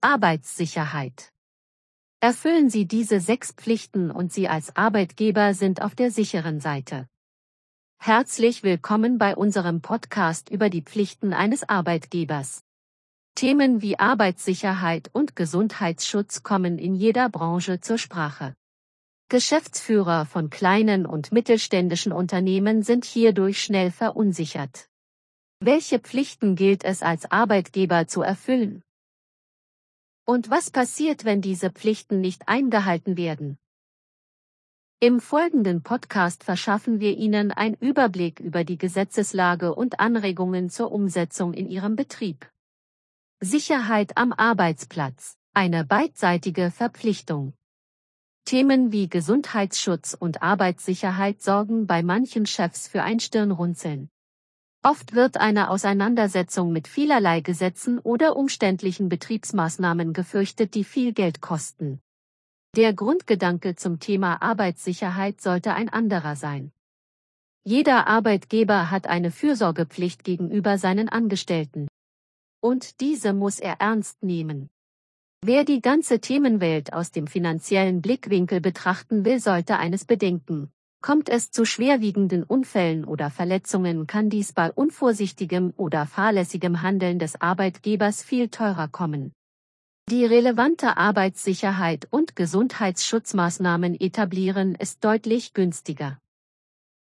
Arbeitssicherheit. Erfüllen Sie diese sechs Pflichten und Sie als Arbeitgeber sind auf der sicheren Seite. Herzlich willkommen bei unserem Podcast über die Pflichten eines Arbeitgebers. Themen wie Arbeitssicherheit und Gesundheitsschutz kommen in jeder Branche zur Sprache. Geschäftsführer von kleinen und mittelständischen Unternehmen sind hierdurch schnell verunsichert. Welche Pflichten gilt es als Arbeitgeber zu erfüllen? Und was passiert, wenn diese Pflichten nicht eingehalten werden? Im folgenden Podcast verschaffen wir Ihnen einen Überblick über die Gesetzeslage und Anregungen zur Umsetzung in Ihrem Betrieb. Sicherheit am Arbeitsplatz, eine beidseitige Verpflichtung. Themen wie Gesundheitsschutz und Arbeitssicherheit sorgen bei manchen Chefs für ein Stirnrunzeln. Oft wird eine Auseinandersetzung mit vielerlei Gesetzen oder umständlichen Betriebsmaßnahmen gefürchtet, die viel Geld kosten. Der Grundgedanke zum Thema Arbeitssicherheit sollte ein anderer sein. Jeder Arbeitgeber hat eine Fürsorgepflicht gegenüber seinen Angestellten. Und diese muss er ernst nehmen. Wer die ganze Themenwelt aus dem finanziellen Blickwinkel betrachten will, sollte eines bedenken. Kommt es zu schwerwiegenden Unfällen oder Verletzungen, kann dies bei unvorsichtigem oder fahrlässigem Handeln des Arbeitgebers viel teurer kommen. Die relevante Arbeitssicherheit und Gesundheitsschutzmaßnahmen etablieren ist deutlich günstiger.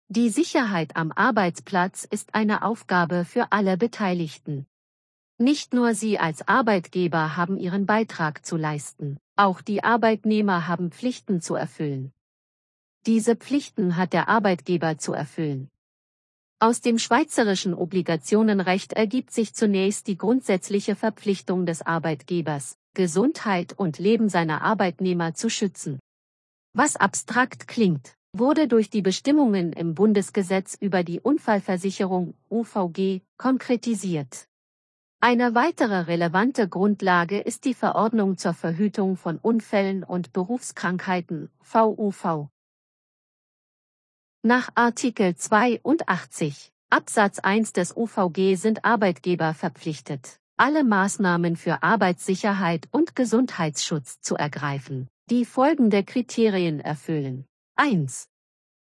Die Sicherheit am Arbeitsplatz ist eine Aufgabe für alle Beteiligten. Nicht nur Sie als Arbeitgeber haben Ihren Beitrag zu leisten, auch die Arbeitnehmer haben Pflichten zu erfüllen. Diese Pflichten hat der Arbeitgeber zu erfüllen. Aus dem schweizerischen Obligationenrecht ergibt sich zunächst die grundsätzliche Verpflichtung des Arbeitgebers, Gesundheit und Leben seiner Arbeitnehmer zu schützen. Was abstrakt klingt, wurde durch die Bestimmungen im Bundesgesetz über die Unfallversicherung UVG konkretisiert. Eine weitere relevante Grundlage ist die Verordnung zur Verhütung von Unfällen und Berufskrankheiten VUV. Nach Artikel 82 Absatz 1 des UVG sind Arbeitgeber verpflichtet, alle Maßnahmen für Arbeitssicherheit und Gesundheitsschutz zu ergreifen, die folgende Kriterien erfüllen. 1.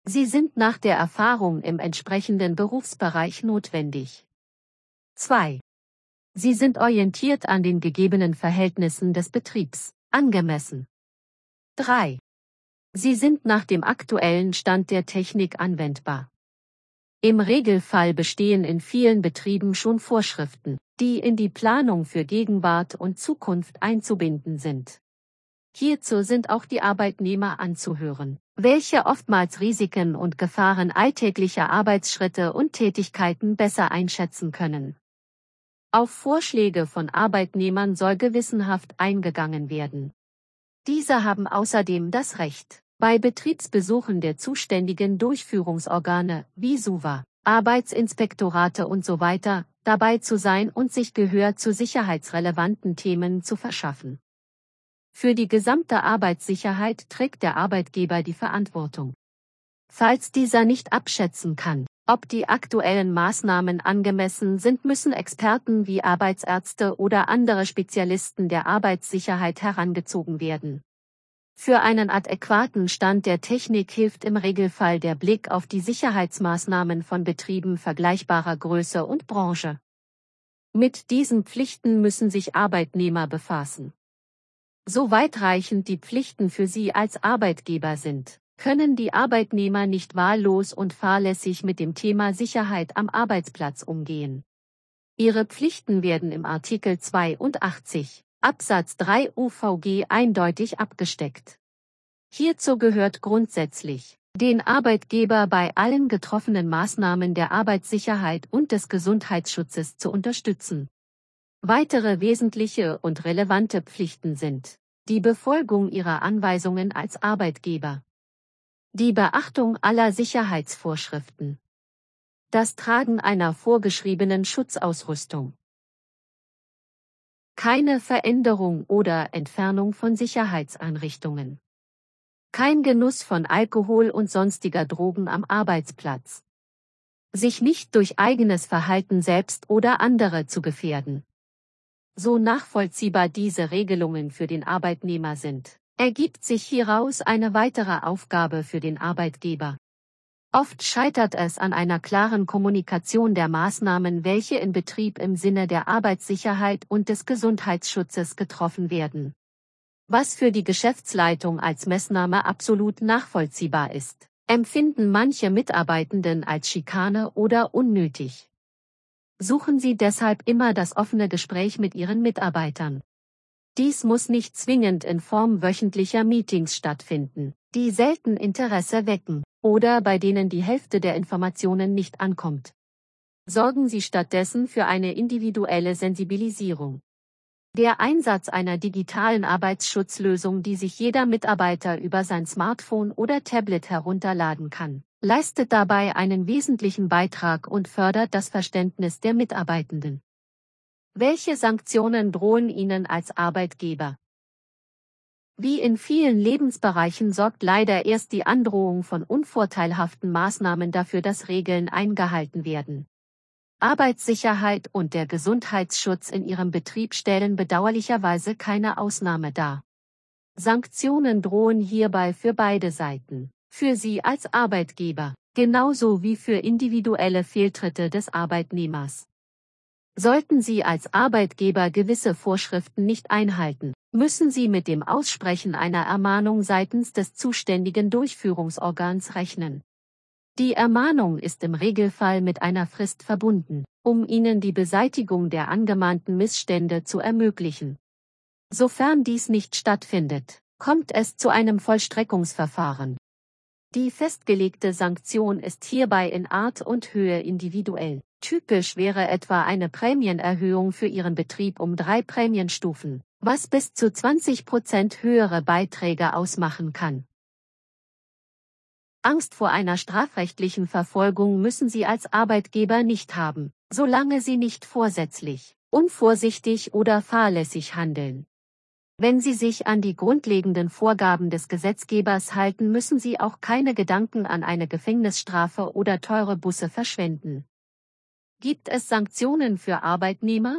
Sie sind nach der Erfahrung im entsprechenden Berufsbereich notwendig. 2. Sie sind orientiert an den gegebenen Verhältnissen des Betriebs, angemessen. 3. Sie sind nach dem aktuellen Stand der Technik anwendbar. Im Regelfall bestehen in vielen Betrieben schon Vorschriften, die in die Planung für Gegenwart und Zukunft einzubinden sind. Hierzu sind auch die Arbeitnehmer anzuhören, welche oftmals Risiken und Gefahren alltäglicher Arbeitsschritte und Tätigkeiten besser einschätzen können. Auf Vorschläge von Arbeitnehmern soll gewissenhaft eingegangen werden. Diese haben außerdem das Recht, bei Betriebsbesuchen der zuständigen Durchführungsorgane, wie SUVA, Arbeitsinspektorate usw., so dabei zu sein und sich Gehör zu sicherheitsrelevanten Themen zu verschaffen. Für die gesamte Arbeitssicherheit trägt der Arbeitgeber die Verantwortung. Falls dieser nicht abschätzen kann, ob die aktuellen Maßnahmen angemessen sind, müssen Experten wie Arbeitsärzte oder andere Spezialisten der Arbeitssicherheit herangezogen werden. Für einen adäquaten Stand der Technik hilft im Regelfall der Blick auf die Sicherheitsmaßnahmen von Betrieben vergleichbarer Größe und Branche. Mit diesen Pflichten müssen sich Arbeitnehmer befassen. So weitreichend die Pflichten für sie als Arbeitgeber sind können die Arbeitnehmer nicht wahllos und fahrlässig mit dem Thema Sicherheit am Arbeitsplatz umgehen. Ihre Pflichten werden im Artikel 82 Absatz 3 UVG eindeutig abgesteckt. Hierzu gehört grundsätzlich, den Arbeitgeber bei allen getroffenen Maßnahmen der Arbeitssicherheit und des Gesundheitsschutzes zu unterstützen. Weitere wesentliche und relevante Pflichten sind die Befolgung ihrer Anweisungen als Arbeitgeber, die Beachtung aller Sicherheitsvorschriften. Das Tragen einer vorgeschriebenen Schutzausrüstung. Keine Veränderung oder Entfernung von Sicherheitseinrichtungen. Kein Genuss von Alkohol und sonstiger Drogen am Arbeitsplatz. Sich nicht durch eigenes Verhalten selbst oder andere zu gefährden. So nachvollziehbar diese Regelungen für den Arbeitnehmer sind, ergibt sich hieraus eine weitere Aufgabe für den Arbeitgeber. Oft scheitert es an einer klaren Kommunikation der Maßnahmen, welche in Betrieb im Sinne der Arbeitssicherheit und des Gesundheitsschutzes getroffen werden. Was für die Geschäftsleitung als Messnahme absolut nachvollziehbar ist, empfinden manche Mitarbeitenden als Schikane oder unnötig. Suchen Sie deshalb immer das offene Gespräch mit Ihren Mitarbeitern. Dies muss nicht zwingend in Form wöchentlicher Meetings stattfinden, die selten Interesse wecken oder bei denen die Hälfte der Informationen nicht ankommt. Sorgen Sie stattdessen für eine individuelle Sensibilisierung. Der Einsatz einer digitalen Arbeitsschutzlösung, die sich jeder Mitarbeiter über sein Smartphone oder Tablet herunterladen kann, leistet dabei einen wesentlichen Beitrag und fördert das Verständnis der Mitarbeitenden. Welche Sanktionen drohen Ihnen als Arbeitgeber? Wie in vielen Lebensbereichen sorgt leider erst die Androhung von unvorteilhaften Maßnahmen dafür, dass Regeln eingehalten werden. Arbeitssicherheit und der Gesundheitsschutz in ihrem Betrieb stellen bedauerlicherweise keine Ausnahme dar. Sanktionen drohen hierbei für beide Seiten, für Sie als Arbeitgeber, genauso wie für individuelle Fehltritte des Arbeitnehmers. Sollten Sie als Arbeitgeber gewisse Vorschriften nicht einhalten, müssen Sie mit dem Aussprechen einer Ermahnung seitens des zuständigen Durchführungsorgans rechnen. Die Ermahnung ist im Regelfall mit einer Frist verbunden, um Ihnen die Beseitigung der angemahnten Missstände zu ermöglichen. Sofern dies nicht stattfindet, kommt es zu einem Vollstreckungsverfahren. Die festgelegte Sanktion ist hierbei in Art und Höhe individuell. Typisch wäre etwa eine Prämienerhöhung für Ihren Betrieb um drei Prämienstufen was bis zu 20 Prozent höhere Beiträge ausmachen kann. Angst vor einer strafrechtlichen Verfolgung müssen Sie als Arbeitgeber nicht haben, solange Sie nicht vorsätzlich, unvorsichtig oder fahrlässig handeln. Wenn Sie sich an die grundlegenden Vorgaben des Gesetzgebers halten, müssen Sie auch keine Gedanken an eine Gefängnisstrafe oder teure Busse verschwenden. Gibt es Sanktionen für Arbeitnehmer?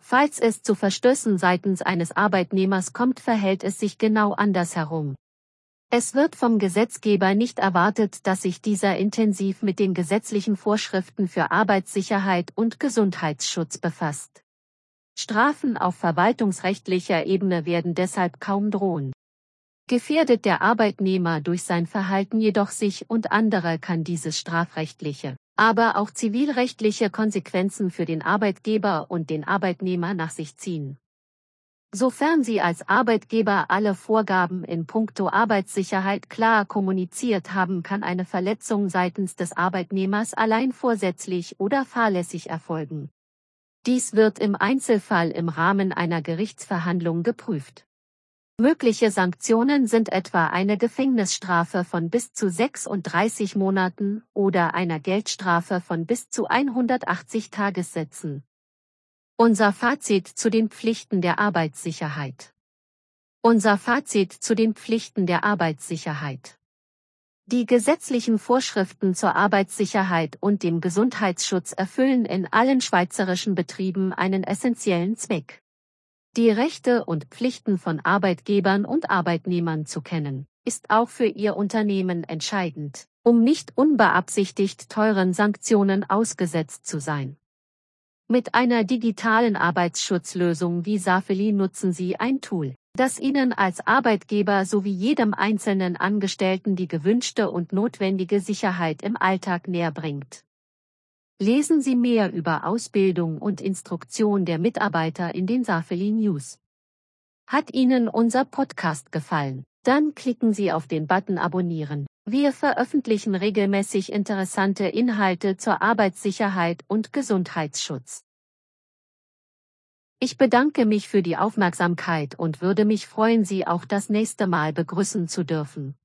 Falls es zu Verstößen seitens eines Arbeitnehmers kommt, verhält es sich genau andersherum. Es wird vom Gesetzgeber nicht erwartet, dass sich dieser intensiv mit den gesetzlichen Vorschriften für Arbeitssicherheit und Gesundheitsschutz befasst. Strafen auf verwaltungsrechtlicher Ebene werden deshalb kaum drohen. Gefährdet der Arbeitnehmer durch sein Verhalten jedoch sich und andere kann dieses strafrechtliche aber auch zivilrechtliche Konsequenzen für den Arbeitgeber und den Arbeitnehmer nach sich ziehen. Sofern Sie als Arbeitgeber alle Vorgaben in puncto Arbeitssicherheit klar kommuniziert haben, kann eine Verletzung seitens des Arbeitnehmers allein vorsätzlich oder fahrlässig erfolgen. Dies wird im Einzelfall im Rahmen einer Gerichtsverhandlung geprüft. Mögliche Sanktionen sind etwa eine Gefängnisstrafe von bis zu 36 Monaten oder einer Geldstrafe von bis zu 180 Tagessätzen. Unser Fazit zu den Pflichten der Arbeitssicherheit. Unser Fazit zu den Pflichten der Arbeitssicherheit. Die gesetzlichen Vorschriften zur Arbeitssicherheit und dem Gesundheitsschutz erfüllen in allen schweizerischen Betrieben einen essentiellen Zweck die Rechte und Pflichten von Arbeitgebern und Arbeitnehmern zu kennen, ist auch für Ihr Unternehmen entscheidend, um nicht unbeabsichtigt teuren Sanktionen ausgesetzt zu sein. Mit einer digitalen Arbeitsschutzlösung wie Safeli nutzen Sie ein Tool, das Ihnen als Arbeitgeber sowie jedem einzelnen Angestellten die gewünschte und notwendige Sicherheit im Alltag näher bringt. Lesen Sie mehr über Ausbildung und Instruktion der Mitarbeiter in den Safeli News. Hat Ihnen unser Podcast gefallen? Dann klicken Sie auf den Button Abonnieren. Wir veröffentlichen regelmäßig interessante Inhalte zur Arbeitssicherheit und Gesundheitsschutz. Ich bedanke mich für die Aufmerksamkeit und würde mich freuen, Sie auch das nächste Mal begrüßen zu dürfen.